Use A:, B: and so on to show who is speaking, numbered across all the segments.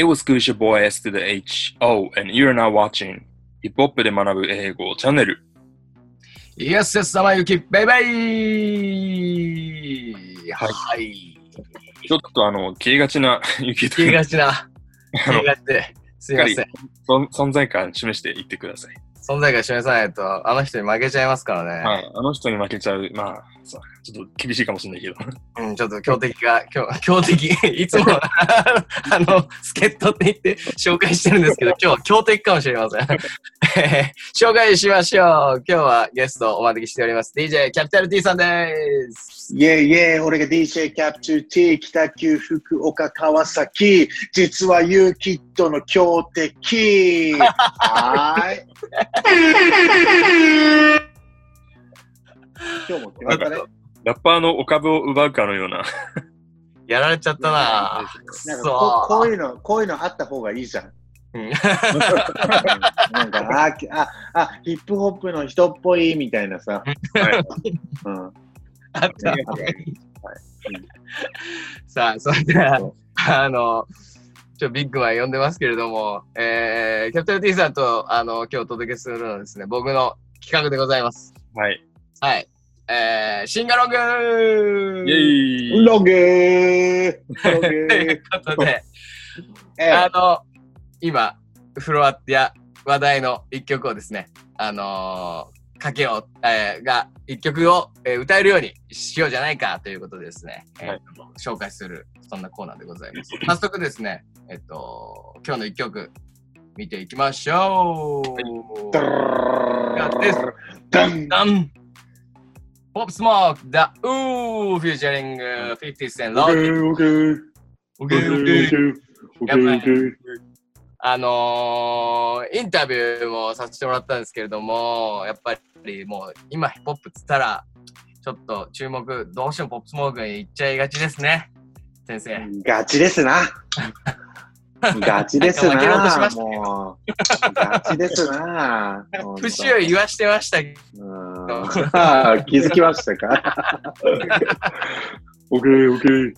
A: It was good your boy S to the H. O and you're now watching ヒップホップで学ぶ英語チャンネル。
B: イエスエス様ゆき、バイバイ
A: はい
B: はい。
A: ちょっとあの、消えがちな
B: 消えがちな、
A: あ
B: 消
A: の
B: えがちで、すいません。
A: 存存在感示していってください。
B: 存在感示さないと、あの人に負けちゃいますからね。
A: はい。あの人に負けちゃう。まあ、そうちょっと厳しいかもしれないけど。
B: うん、ちょっと強敵が、強 強敵、いつも あの、助っ人って言って紹介してるんですけど、今日は強敵かもしれません。えー紹介しましょう。今日はゲストをお招きしております。DJ キャピタル T さんです。
C: イェイイェイ、俺が DJ キャプチュー T、北九福岡川崎、実はユーキッドの強敵。はーい。今日も来ましたね。
A: ラッパーのお株を奪うかのような。
B: やられちゃったな
C: なんか
B: そ
C: ここういうの、こういうのあった方がいいじゃん。
B: うん
C: なんか、あ、きあ、あ、ヒップホップの人っぽいみたいなさ。うん。
B: あったさあ、それでは、あの、ちょビッグマン呼んでますけれども、えー、キャピタル T さんと、あの、今日お届けするのはですね、僕の企画でございます。
A: はい。
B: はい。えー、シンガロングー。
A: イェイ。
C: ロゲー。ロ
B: とい
C: ゲ
B: うことで、
C: ーえ。
B: あの、今、フロアや話題の一曲をですね、あのー、かけよう、えーが、一曲を、えー歌えるようにしようじゃないかということでですね、えー
A: はい。
B: 紹介する、そんなコーナーでございます。早速ですね、えっと、今日の一曲、見ていきましょう。
C: ダン。
B: ダンポップスモーク、The Ooh, featuring、uh, 50 Cent
C: オッケーオッケーオッケーオッケーオッケー
B: あのー、インタビューもさせてもらったんですけれども、やっぱりもう今ヒップホップっつったら、ちょっと注目、どうしてもポップスモークに行っちゃいがちですね。先生。
C: ガチですな。ガチですな。
B: したけど
C: もう、ガチですな。ほんと
B: 節を言わしてましたけど、
C: 気づきましたか？オッケーオッケー。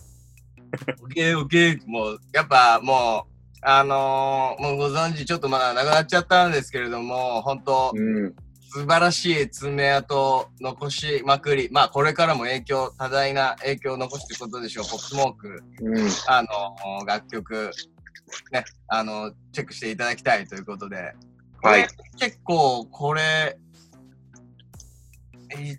B: オッケーオッケー。もう、やっぱもう、あのー、もうご存知、ちょっとまだなくなっちゃったんですけれども、本当
C: うん。
B: 素晴らしい爪痕を残しまくり、まあこれからも影響、多大な影響を残していくことでしょう、ポップスモーク。
C: うん。
B: あの、楽曲、ね、あの、チェックしていただきたいということで。
C: はい。
B: 結構、これ、い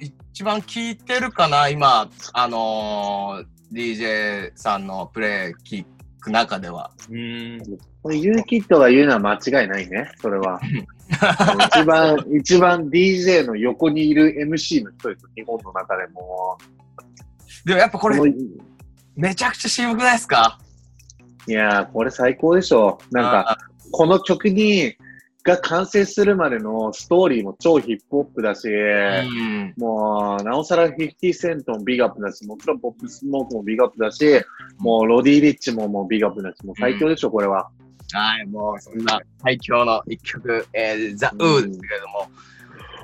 B: 一番聴いてるかな？今、あのー DJ さんのプレイ聞く中では。
A: うーん。
C: これユーキッドが言うのは間違いないね、それは。一番、一番 DJ の横にいる MC の人です、日本の中でも。
B: でもやっぱこれめちゃくちゃ渋くないですか？
C: やー、これ最高でしょ。なんか、
B: あ
C: この曲に、が完成するまでのストーリーも超ヒップホップだし、
B: うん。
C: もう、なおさら50セントもビッグアップだし、もちろんポップスモークもビッグアップだし、もうロディ・リッチももうビッグアップだし、もう最強でしょ、これは。
B: はい、もうそんな最強の一曲、えー、ザ・ウーですけれども、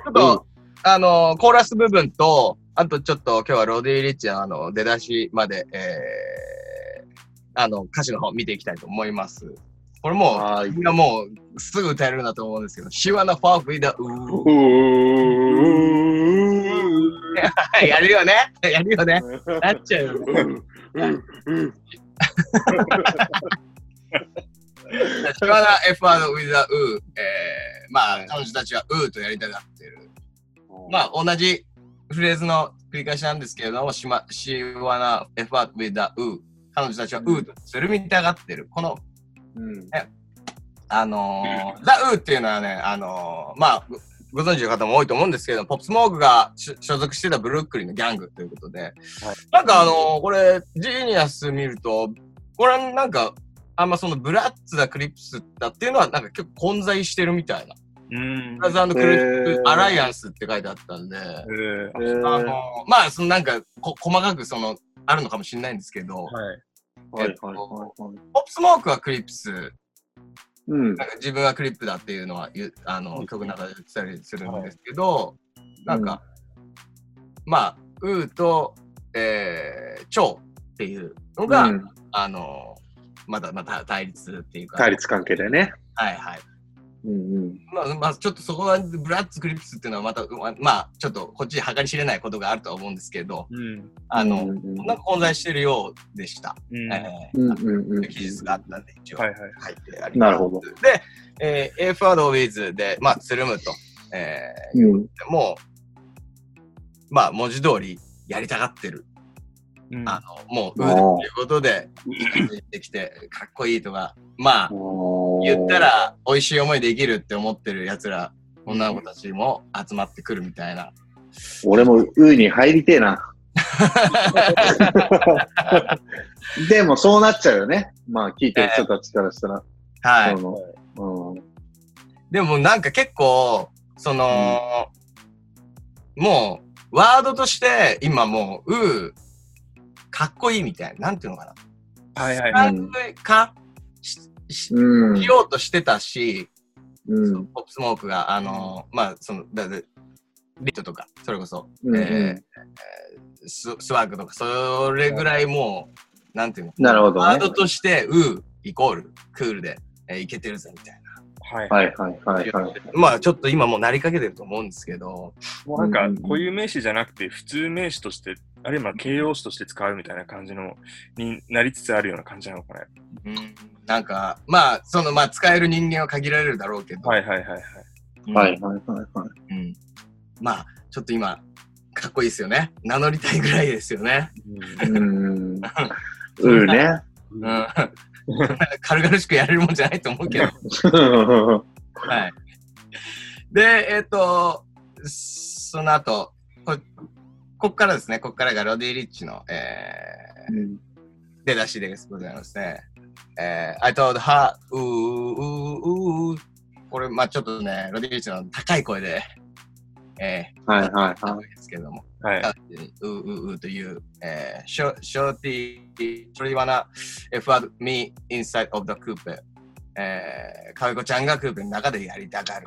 B: ちょっと、あの、コーラス部分と、あとちょっと今日はロディ・リッチのあの出だしまで、えー、あの、歌詞の方見ていきたいと思います。これもう、
C: はい。
B: みんなもうすぐ歌えるなと思うんですけど、She wanna fuck with the
C: う
B: ooh やるよね。やるよね。なっちゃうよ。She wanna F word with the ooh えー、まあ、彼女たちは ooh とやりたがってる。まあ、同じフレー。ズの繰り返しなんですけれども、しま、she wanna F word with the ooh 彼女たちは ooh とつるみたがってる。この、
C: うん。
B: あのー、The ooh っていうのはね、あのー、まあ、ごご存知の方も多いと思うんですけど、ポップスモークがし所属してたブルックリンのギャングということで、なんかあのー、これ、ジーニアス見ると、これなんか、あんまそのブラッツだクリプスだっていうのはなんか結構混在してるみたいな。
A: うーん。
B: ブラザークリ
C: へ
B: プ
C: ー
B: アライアンスって書いてあったんで、
A: えー。
C: え
B: あ
C: ー
B: のー、まあ、そのなんかこ細かくその、あるのかもしれないんですけど、
A: はい。
C: はいはいはいはい。
B: ポップスモークはクリプス、
C: うん。
B: なんか自分はクリップだっていうのはあの曲の中で言ってたりするんですけど、なんか、まあ、ウーと、えー、チョウっていうのが、
C: うん
B: あの、まだまた対立っていうか。
C: 対立関係でね。
B: はいはい。
C: うんうん。
B: まあ、まあ、ちょっとそこは、ブラッツ・クリプスっていうのはまた、ままあ、ちょっとこっち計り知れないことがあるとは思うんですけど、
A: うん。
B: あの、
C: うんうん
B: なんか混在してるようでした。
A: うん。
B: え
C: うん
B: ー
C: うんうん。
B: 記述があったんで、一応
A: はいはい。
B: 書いてあります。
C: なるほど。
B: で、えー、A ファード・ウィズで、まあ、つるむと、え
C: うん。
B: ー、もう、まあ、文字通りやりたがってる。
A: うん
B: あの、もう、うーということで、できて、かっこいいとか、まあ、言ったら、美味しい思いできるって思ってる奴ら、女の子たちも集まってくるみたいな。
C: 俺もウーに入りてえな。でもそうなっちゃうよね。まあ聞いてる人たちからしたら。
B: はい。
C: そのうん
B: でもなんか結構、その、もう、ワードとして、今もう、うー、かっこいいみたいな。なんていうのかな。
A: はいはい。
B: かっこいいかし、し、
C: うん
B: しようとしてたし、
C: うん
B: ポップスモークが、あのまあ、その、だだリットとか、それこそ、
C: うん
B: えーススワッグとか、それぐらいもう、なんていうの、
C: なるほどね
B: ワードとして、うーイコール、クールで、えーいけてるぜみたい
A: はい。
C: はいはいはいはい。
B: な。まあ、ちょっと今もうなりかけてると思うんですけど、
A: もうなんか
C: うん、
A: 固有名詞じゃなくて、普通名詞として、あるいはまあ形容詞として使うみたいな感じの、になりつつあるような感じなのかね。
B: うん、なんか、まあ、その、まあ、使える人間は限られるだろうけど、
A: はいはいはいはい。
B: うん
C: はいはいはいはい。
B: うん。まあ、ちょっと今、かっこいいですよね。名乗りたいぐらいですよね。
C: うん。ウーね。
B: うん。軽々しくやれるもんじゃないと思うけど。はい。で、えっ、と、その後、ここっからですね、こっからがロディ・リッチの、えー、出だしでございますね。えー、I told her, うーうーうーこれ、まあちょっとね、ロディ・リッチの高い声で、え
C: はいはい
B: ー、
C: はい。
B: ですけれども、
A: はい。
B: ううううという、えー、ショショーティー、それはな、F me inside of the coupe。えー、かわいこちゃんがクーペの中でやりたがる。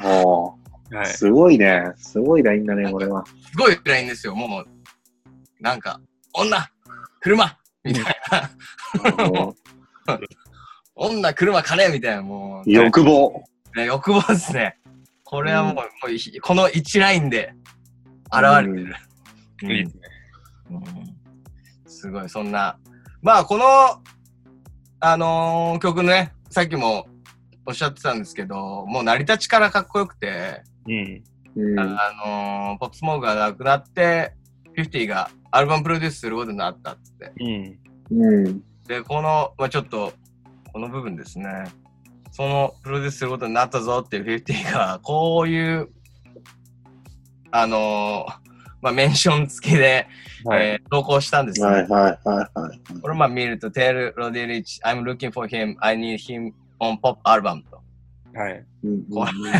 C: おー
A: はい。
C: すごいね。すごいラインだね、これは。
B: すごいラインですよ、もう。なんか、女車みたいな。
C: も
B: 女、車、金みたいな、もう、
C: う欲望。
B: ね、欲望ですね。これはもう、
C: うん
B: もういこの一ラインで現れてる。うん
A: いいですね。
B: うんすごい、そんな。まあ、この、あのー曲ね、さっきもおっしゃってたんですけど、もう成り立ちからかっこよくて、
A: うん。
C: うん。
B: あのーポップスモークがなくなって、50がアルバムプロデュースすることになったって。
A: うん。
C: うん。
B: で、この、まあちょっと、この部分ですね。そのプロデュースすることになったぞっていう50が、こういう、あのーまあメンション付きで、
A: はい。
B: えー投稿したんですね。
C: はいはいはいはい。
B: これまあ見ると、Tell Roddy Rich, I'm looking for him, I need him on pop album と。
A: はい。
C: うん
B: これ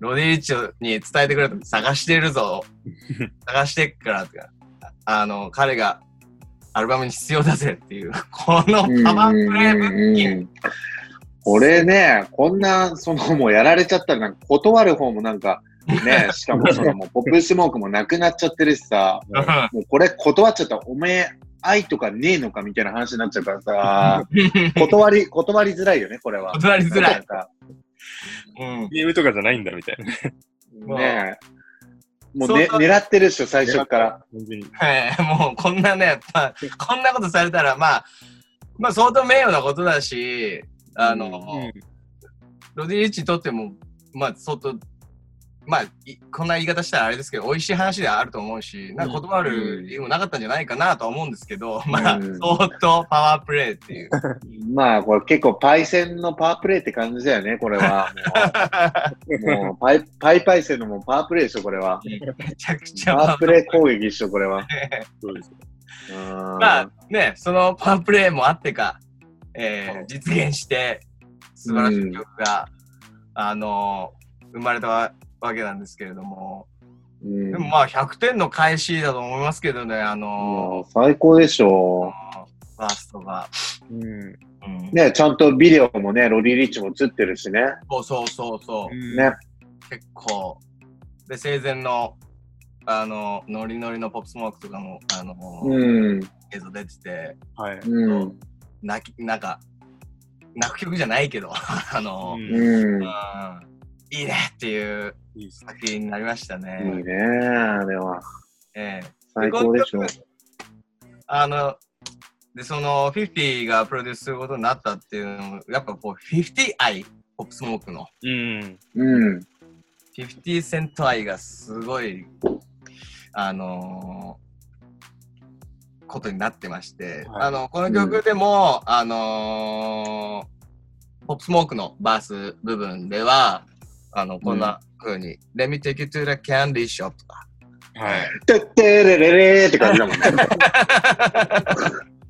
B: ロディ・リッチに伝えてくれと探してるぞ。探してっからってか、あの、彼がアルバムに必要だぜっていう、このパワープレイブッキング。
C: 俺ね、こんな、そのもうやられちゃったら、なんか断る方もなんか、ね、しかもそのもうポップスモークもなくなっちゃってるしさ、もうこれ断っちゃったら、おめえ愛とかねえのかみたいな話になっちゃうからさ、断り、断りづらいよね、これは。
B: 断りづらいうん。
A: ゲームとかじゃないんだみたいなね。
C: ねえ。もう、ね、
B: そう
C: 狙ってるっしょ、最初から。
A: 本当に。
B: えーもうこんなね、まあ、こんなことされたら、まあ、まあ相当名誉なことだし、あの、
A: うん
B: ロディ・リッチにとっても、まあ相当、まあ、いこんな言い方したらあれですけど、美味しい話ではあると思うし、なんか断る理由もなかったんじゃないかなとは思うんですけど、まあ、
C: うん
B: 相当パワープレイっていう。
C: まあ、これ結構パイセンのパワープレイって感じだよね、これは。もう、もうパイ、パイパイセンのもうパワープレイでしょ、これは。
B: めちゃくちゃ
C: パワープレイ攻撃でしょ、これは。
A: そうです。
C: うん
B: まあね、そのパワープレイもあってか、えー実現して、素晴らしい曲が、あのー生まれたわわけなんですけれども、
C: うん
B: でもまあ100点の返しだと思いますけどね、あ
C: も
B: の
C: う最高でしょ
B: ー、ファーストが。
A: うん。
B: うん
C: ね、ちゃんとビデオもね、ロリー・リッチも映ってるしね。
B: そうそうそうそう。
C: ね。
B: 結構。で、生前の、あの、ノリノリのポップスモークとかも、あの、
C: うん。
B: 映像出てて、
A: はい。
C: うん。
B: 泣き、なんか、泣く曲じゃないけど、あの、
A: うん
B: うん
C: うん。
B: いいねっていう
A: いいですね
B: 作品になりました
C: いい
B: ね。
C: ね、あれは。
B: ええ
C: 最高でしょ。
B: あの、で、その、50がプロデュースすることになったっていうのも、やっぱこう、50愛、ポップスモークの。
A: うん。
C: うん。
B: 50セント愛がすごい、あのーことになってまして、
A: はい
B: あの、この曲でも、あのーポップスモークのバース部分では、あの、こんな風に、Let me take you to the candy shop とか、
A: はい。
C: てってれれれーって感じだもんね。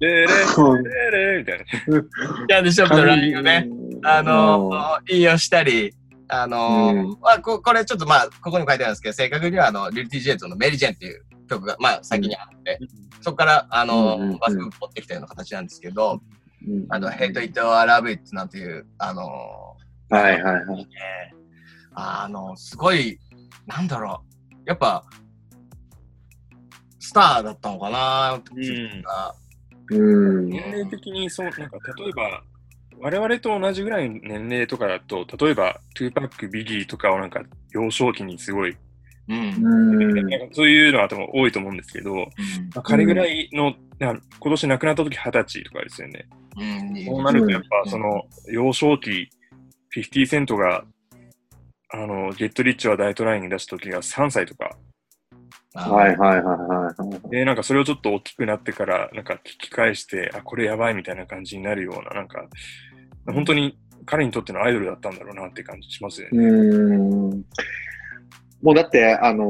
A: でれれれみたいな。
B: キャンディーショップのラインをね、あのー引用したり、あのー
C: うん
B: まあ、ここれちょっとまあ、ここにも書いてあるんですけど、正確には、あの、リルティ・ジェイトのメリー・ジェンっていう曲が、まあ、先にあって、そこから、あの
C: うんうんうん
B: バスク持ってきたような形なんですけど、
C: うん
B: あの、ヘイト・イット・アラブ・イットなんていう、あの
C: はいはいはい。
B: ねあの、すごい、なんだろう、やっぱ、スターだったのかな、
A: うん
C: うん。
A: 年齢的にそう、なんか例えば、我々と同じぐらいの年齢とかだと、例えば、トゥーパック、ビギーとかをなんか幼少期にすごい、
B: うん。
A: かそういうのは多分多いと思うんですけど、まあ、彼ぐらいの、な今年亡くなった時二十歳とかですよね。
B: うん。
A: そうなるとやっ
B: う
A: ぱ、
B: ん
A: その幼少期、50セントが、あの、 Get Rich or Die Tryin' 出した時が3歳とか、
C: はいはいはいはい。
A: で、なんかそれをちょっと大きくなってから、なんか聞き返して、あ、これやばいみたいな感じになるような、なんか、本当に彼にとってのアイドルだったんだろうなって感じしますよね。
C: うん。もうだって、あのー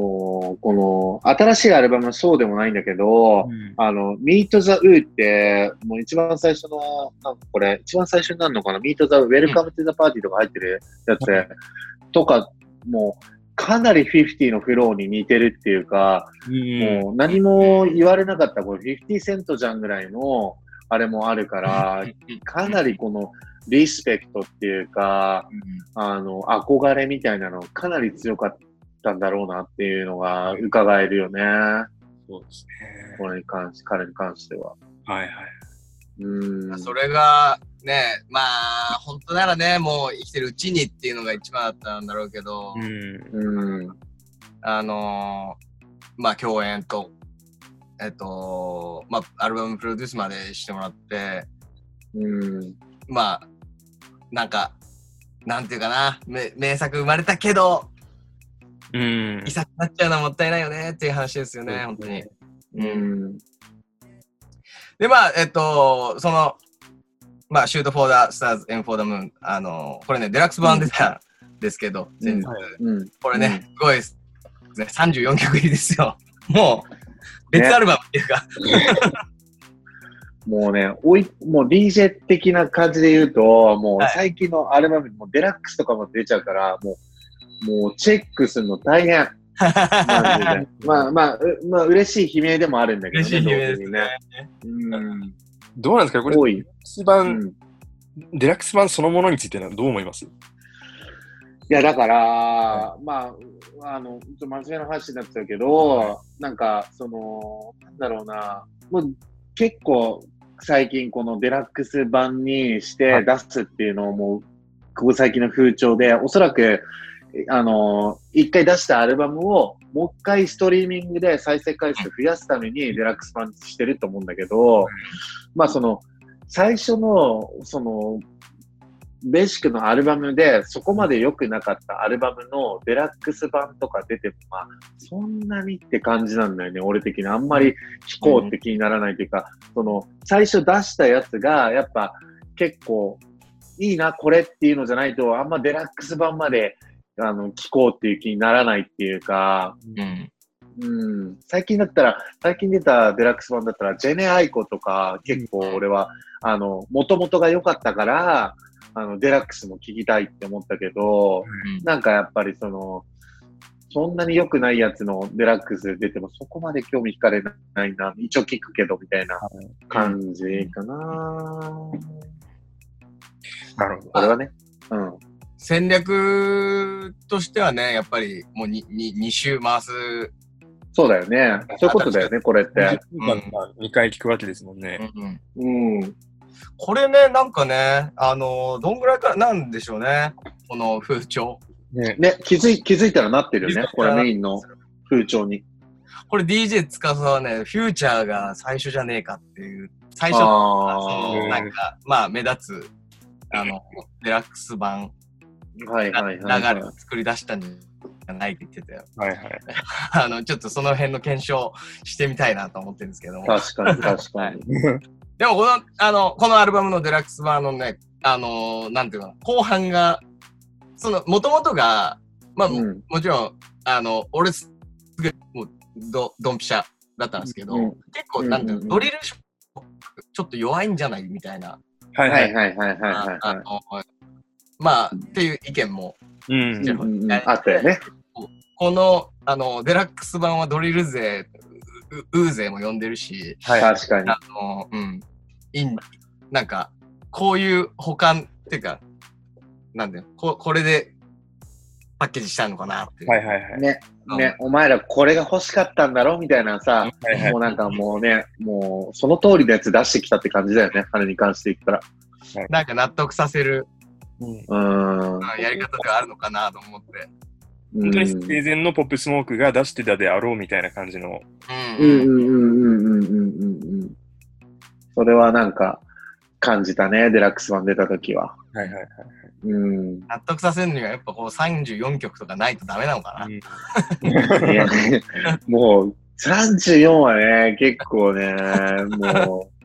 C: この、新しいアルバムはそうでもないんだけど、あの、Meet the U って、もう一番最初の、なんかこれ、一番最初になるのかな ?Meet the Welcome to the Party とか入ってるやつで、とか、もう、かなり50のフローに似てるっていうか、
A: うん
C: もう何も言われなかった、これ50セントじゃんぐらいの、あれもあるから、かなりこの、リスペクトっていうか、あの、憧れみたいなのかなり強かったんだろうなっていうのが伺えるよね。
A: そうですね。
C: これに関し、彼に関しては。
A: はいはい。
C: うん。
B: それがね、まあ、本当ならね、もう生きてるうちにっていうのが一番だったんだろうけど、
A: うん。
C: うん。
B: あのーまあ、共演と、えっと、まあ、アルバムプロデュースまでしてもらって、
C: うん。
B: まあ、なんか、なんていうかな、め名作生まれたけど、
A: うん
B: 遺。作になっちゃうのはもったいないよねっていう話ですよね、本当に。
C: う
B: うん
C: ん。
B: で、まあ、えっと、その、まあ、 Shoot for the Stars Aim for the Moon、あの、これね、デラックス版出たんですけど、
C: うん。
B: これね、すごいです、ね、34曲入りですよ。もう、別アルバムっていうか、
C: もうね、おい、もう DJ 的な感じで言うと、もう
B: はい
C: 最近のアルバムにもうデラックスとかも出ちゃうから、もう、もうチェックするの大変。まあまあ、うまあ嬉しい悲鳴でもあるんだけど
B: 嬉しい
C: ね、
B: 悲鳴ですね。
C: うん。
A: どうなんですかこれ、デ。ラックス版、
C: うん。
A: デラックス版そのものについてはどう思います？
C: いや、だから、まあ、あの、真面目な話になっちゃうけど、なんか、その、なんだろうな、もう結構最近このデラックス版にして出すっていうのをもう、ここ最近の風潮で、おそらく、あの、一回出したアルバムを、もう一回ストリーミングで再生回数増やすためにデラックス版してると思うんだけど、まあその、最初の、その、ベーシックのアルバムでそこまで良くなかったアルバムのデラックス版とか出ても、まあ、そんなにって感じなんだよね、俺的に。あんまり聴こうって気にならないというか、その、最初出したやつが、やっぱ結構、いいな、これっていうのじゃないと、あんまデラックス版まで、あの、聴こうっていう気にならないっていうか、
B: うん。
C: うん、最近だったら、最近出たデラックス版だったら、ジェネイ・アイコとか、結構俺は、あの、元々が良かったから、あの、デラックスも聞きたいって思ったけど、なんかやっぱりその、そんなに良くないやつのデラックス出てもそこまで興味惹かれないな、一応聞くけどみたいな感じかな。
A: なるほど。
C: これはね。うん。
B: 戦略としてはね、やっぱりもう 2, 2, 2周回す。
C: そうだよね。そういうことだよね、これって。
A: まあ2回聞くわけですもんね。
B: うん
C: うん。
B: これね、なんかね、あのどんぐらいからなんでしょうね。この風潮。
A: ね、
C: ね、気づい、気づいたらなってるよねこれメインの風潮に。
B: これ DJ つかさはね、フューチャーが最初じゃねえかっていう、最初、のなんか、まあ目立つ、あの、デラックス版、
C: ー。はいはい
B: 流れを作り出したんじゃないって言ってたよ。
A: はいはい。
B: あの、ちょっとその辺の検証してみたいなと思ってるんですけども。
C: 確かに 確かに。
B: でもこの、あの、このアルバムのデラックス版のね、あのーなんていうの、後半が、その、もともとが、まあ、
C: うん
B: もちろん、あの、俺すぐ、もう、ど、ドンピシャだったんですけど、
C: うん
B: 結構、なんていうの、
C: うん
B: ドリルちょっと弱いんじゃないみたいな、
A: はいは。
C: はいいはいはいはい
B: あの、まあ、っていう意見も、
A: うん
C: あったよね。
B: この、あの、デラックス版はドリル勢、ううウー勢も呼んでるし、
A: はい。
C: 確かに。
B: あの、うん。いん、なんか、こういう保管っていうか、なんだよ、ここれでパッケージしたのかなっていう。
A: はいはいはい。
C: ね、
B: うん
C: ね、お前らこれが欲しかったんだろ？みたいなさ、
A: はいはい
C: もうなんかもうね、もうその通りのやつ出してきたって感じだよね、あれに関して言ったら。
B: なんか納得させる、
A: うん
C: うーん。
B: うんやり方ではあるのかなと思って。
A: 本当に生前のポップスモークが出してたであろうみたいな感じの。
B: う
C: んうんうんうんうんうん。それはなんか感じたね、デラックス版出た時は。
A: はいはいはい。
C: うん、
B: 納得させるにはやっぱこう34曲とかないとダメなのかな。
C: もう34はね、結構ね、もう。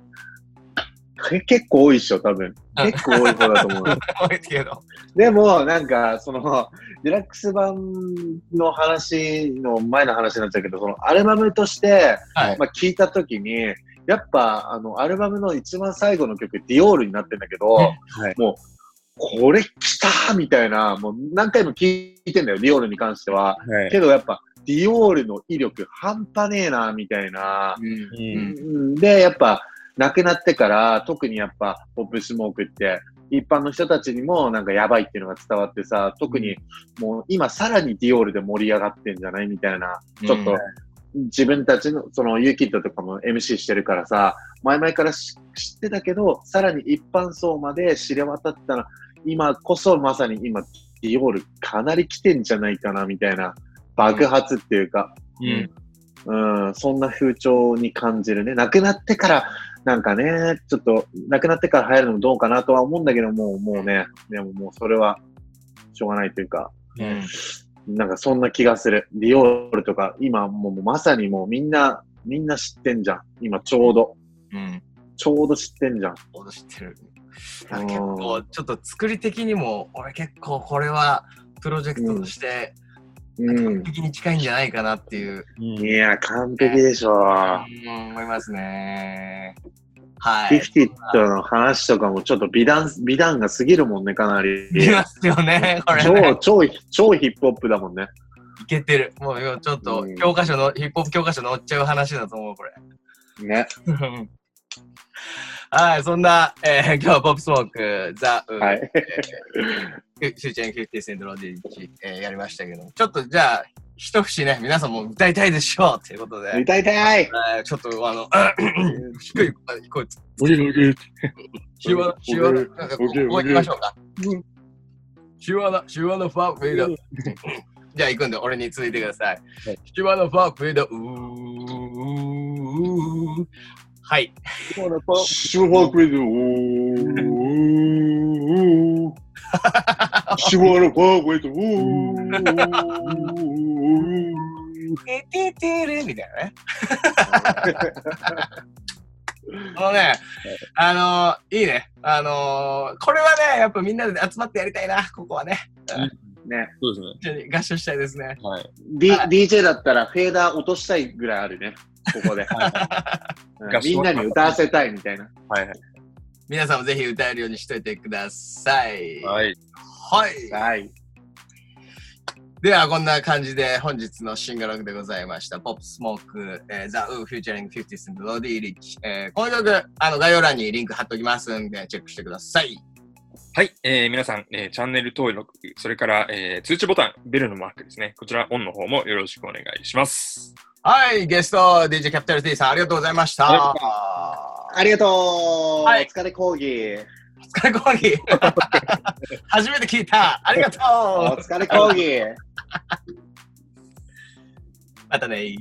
C: 結構多いっしょ、多分。結構多い方だと思う。
B: 多いけど。
C: でも、なんか、その、デラックス版の話の前の話になっちゃうけど、そのアルバムとして、
B: はい。
C: まあ、聞いたときに、やっぱ、あの、アルバムの一番最後の曲、ディオールになってんだけど、
A: はい
C: もう、これ来たみたいな、もう何回も聞いてんだよ、ディオールに関しては。
A: はい。
C: けどやっぱ、ディオールの威力半端ねえな、みたいな。
B: うん
A: うん
C: で、やっぱ、亡くなってから、特にやっぱ、ポップスモークって、一般の人たちにもなんかやばいっていうのが伝わってさ、特にもう今さらにディオールで盛り上がってんじゃない？みたいな、ちょっと自分たちの、そのユーキッドとかも MC してるからさ、前々からし知ってたけど、さらに一般層まで知れ渡ったら、今こそまさに今、ディオールかなり来てんじゃないかなみたいな、爆発っていうか、
A: うん。
C: うん、そんな風潮に感じるね。亡くなってから、なんかね、ちょっと、亡くなってから流行るのもどうかなとは思うんだけども、もうね、でももうそれは、しょうがないというか、
B: うん
C: なんかそんな気がする。ディオールとか、今もうまさにもうみんな、みんな知ってんじゃん。今ちょうど。
B: うん。
C: ちょうど知ってんじゃん。
B: 俺知ってる。結構、ちょっと作り的にも、俺結構これは、プロジェクトとして、
C: うん。
B: 的に近いんじゃないかなっていう、
C: いや、完璧でしょ。
B: うん、思いますね。はい。
C: フィフティットの話とかもちょっと美談、美談が過ぎるもんね、かなり。
B: いますよね、これ
C: 超
B: ね。、
C: 超、超ヒップホップだもんね。
B: いけてる。もう今ちょっと
C: うん
B: 教科書の、ヒップホップ教科書載っちゃう話だと思う、これ。
C: ね。
B: はい、そんな、えー今日はポップスモーク、ザ・ウー、
C: はい。
B: フューチャー50セントロディッチ、えーやりましたけど、ちょっとじゃあ、一節ね、皆さんも歌いたいでしょうということで、
C: 歌いたい
B: えーちょっとあの、低い声、
A: オリオリ
B: シュワナ、シュワナ、なんかここ
A: OK
B: こ行きましょうか。シュワナ、シュワナファーフェイド。じゃあ行くんで、俺に続いてください。
A: はい
B: シュワナファーフェイド、うー。はい。
C: シュワークリズム。シ ュワークリズム。
B: てててれみたいなね。あのね、あのー、いいね。あのー、これはね、やっぱみんなで集まってやりたいな、ここはね。
C: ね。
A: そうですね。
B: 合唱したいですね。
A: はい。
C: D、DJ だったらフェーダー落としたいぐらいあるね。ここで。うんみんなに歌わせたいみたいな。
A: はいはい。
B: 皆さんもぜひ歌えるようにしといてください。
A: はい。
B: はい。
C: はい。
B: では、こんな感じで本日のシンガログでございました。ポップスモーク、えー、ザ・ウー・フューチャリング・50スンド・ロディ・リッチ。えー、この曲、あの概要欄にリンク貼っておきますんで、チェックしてください。
A: はい、えー、皆さん、えー、チャンネル登録、それから、えー、通知ボタン、ベルのマークですね。こちら、オンの方もよろしくお願いします。
B: はい、ゲスト、DJ キャピタル T さん、ありがとうございました。
C: ありがとう
B: はい
C: お疲れ講義。
B: お疲れ講義。初めて聞いた。ありがと
C: お
B: う。
C: 疲れ講義。
B: またね